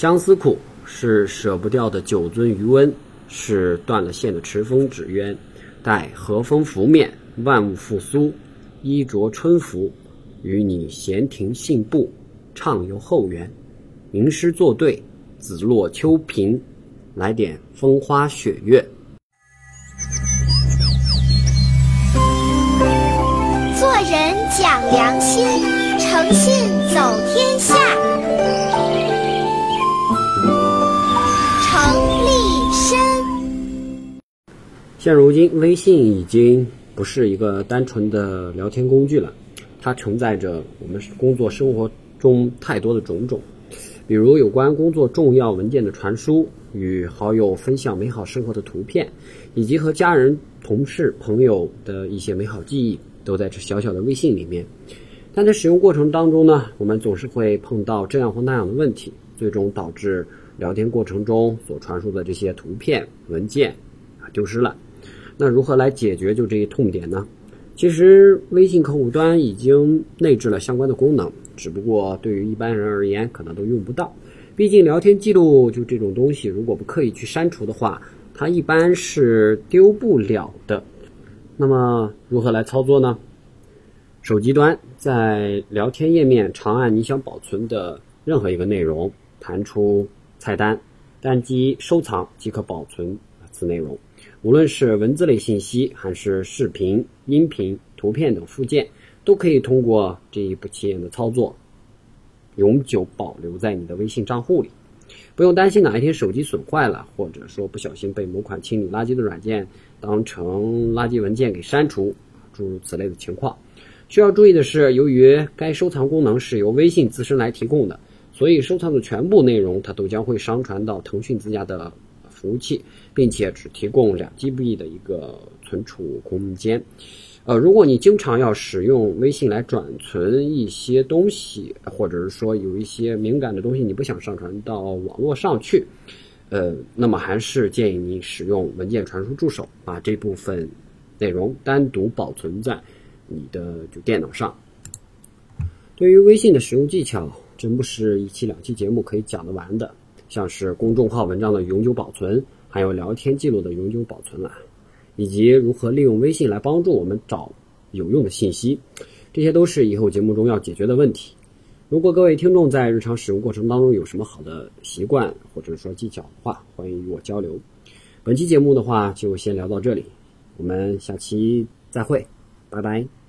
相思苦是舍不掉的酒樽余温，是断了线的持风纸鸢。待和风拂面，万物复苏，衣着春服，与你闲庭信步，畅游后园。吟诗作对，紫落秋萍，来点风花雪月。做人讲良心，诚信走天下。现如今，微信已经不是一个单纯的聊天工具了，它承载着我们工作生活中太多的种种，比如有关工作重要文件的传输，与好友分享美好生活的图片，以及和家人、同事、朋友的一些美好记忆，都在这小小的微信里面。但在使用过程当中呢，我们总是会碰到这样或那样的问题，最终导致聊天过程中所传输的这些图片、文件啊丢失了。那如何来解决就这一痛点呢？其实微信客户端已经内置了相关的功能，只不过对于一般人而言，可能都用不到。毕竟聊天记录就这种东西，如果不刻意去删除的话，它一般是丢不了的。那么如何来操作呢？手机端在聊天页面长按你想保存的任何一个内容，弹出菜单，单击收藏即可保存此内容。无论是文字类信息，还是视频、音频、图片等附件，都可以通过这一不起眼的操作，永久保留在你的微信账户里。不用担心哪一天手机损坏了，或者说不小心被某款清理垃圾的软件当成垃圾文件给删除，诸如此类的情况。需要注意的是，由于该收藏功能是由微信自身来提供的，所以收藏的全部内容它都将会上传到腾讯自家的服务器，并且只提供两 GB 的一个存储空间。呃，如果你经常要使用微信来转存一些东西，或者是说有一些敏感的东西你不想上传到网络上去，呃，那么还是建议你使用文件传输助手，把这部分内容单独保存在你的就电脑上。对于微信的使用技巧，真不是一期两期节目可以讲得完的。像是公众号文章的永久保存，还有聊天记录的永久保存啊，以及如何利用微信来帮助我们找有用的信息，这些都是以后节目中要解决的问题。如果各位听众在日常使用过程当中有什么好的习惯或者说技巧的话，欢迎与我交流。本期节目的话就先聊到这里，我们下期再会，拜拜。